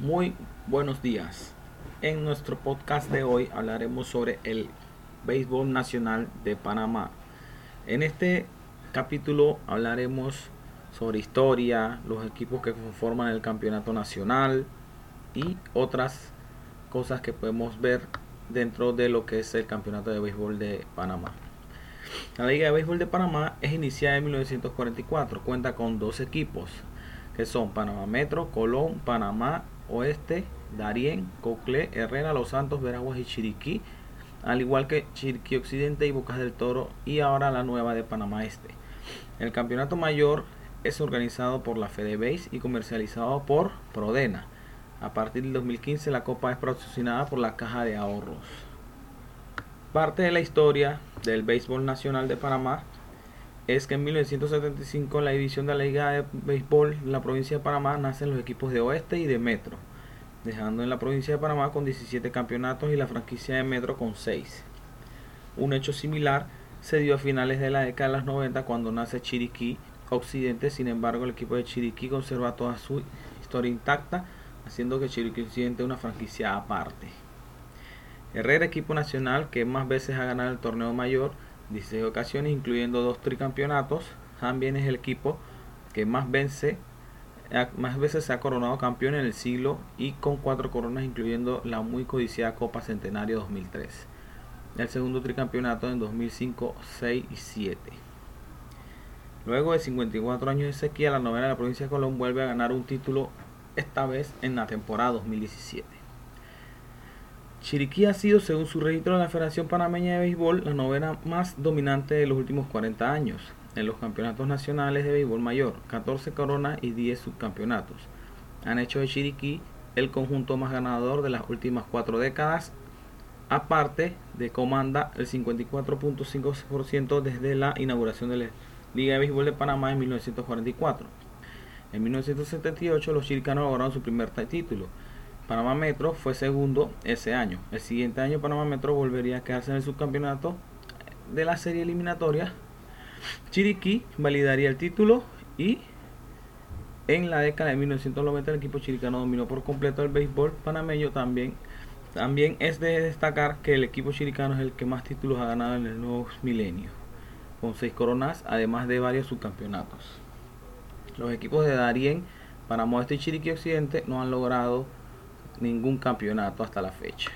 Muy buenos días. En nuestro podcast de hoy hablaremos sobre el béisbol nacional de Panamá. En este capítulo hablaremos sobre historia, los equipos que conforman el campeonato nacional y otras cosas que podemos ver dentro de lo que es el campeonato de béisbol de Panamá. La Liga de Béisbol de Panamá es iniciada en 1944, cuenta con dos equipos que son Panamá Metro, Colón, Panamá Oeste, Darién, Coclé, Herrera, Los Santos, Veraguas y Chiriquí, al igual que Chiriquí Occidente y Bocas del Toro y ahora la nueva de Panamá Este. El campeonato mayor es organizado por la FedeBase y comercializado por Prodena. A partir del 2015 la copa es patrocinada por la Caja de Ahorros. Parte de la historia del béisbol nacional de Panamá es que en 1975 en la división de la Liga de Béisbol en la provincia de Panamá nacen los equipos de Oeste y de Metro, dejando en la provincia de Panamá con 17 campeonatos y la franquicia de Metro con 6. Un hecho similar se dio a finales de la década de los 90 cuando nace Chiriquí Occidente, sin embargo el equipo de Chiriquí conserva toda su historia intacta, haciendo que Chiriquí Occidente una franquicia aparte. Herrera, equipo nacional que más veces ha ganado el torneo mayor, 16 ocasiones, incluyendo dos tricampeonatos. También es el equipo que más, vence, más veces se ha coronado campeón en el siglo y con cuatro coronas, incluyendo la muy codiciada Copa Centenario 2003. El segundo tricampeonato en 2005, 6 y 7. Luego de 54 años de sequía, la novena de la provincia de Colón vuelve a ganar un título, esta vez en la temporada 2017. Chiriquí ha sido, según su registro de la Federación Panameña de Béisbol, la novena más dominante de los últimos 40 años en los campeonatos nacionales de béisbol mayor, 14 coronas y 10 subcampeonatos. Han hecho de Chiriquí el conjunto más ganador de las últimas cuatro décadas, aparte de comanda el 54.5% desde la inauguración de la Liga de Béisbol de Panamá en 1944. En 1978 los chiricanos lograron su primer título Panamá Metro fue segundo ese año. El siguiente año Panamá Metro volvería a quedarse en el subcampeonato de la serie eliminatoria. Chiriquí validaría el título y en la década de 1990 el equipo chiricano dominó por completo el béisbol panameño también. También es de destacar que el equipo chiricano es el que más títulos ha ganado en el nuevo milenio, con seis coronas, además de varios subcampeonatos. Los equipos de Darien, Panamá Este y Chiriquí Occidente no han logrado ningún campeonato hasta la fecha.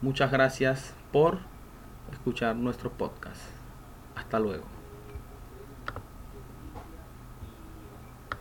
Muchas gracias por escuchar nuestro podcast. Hasta luego.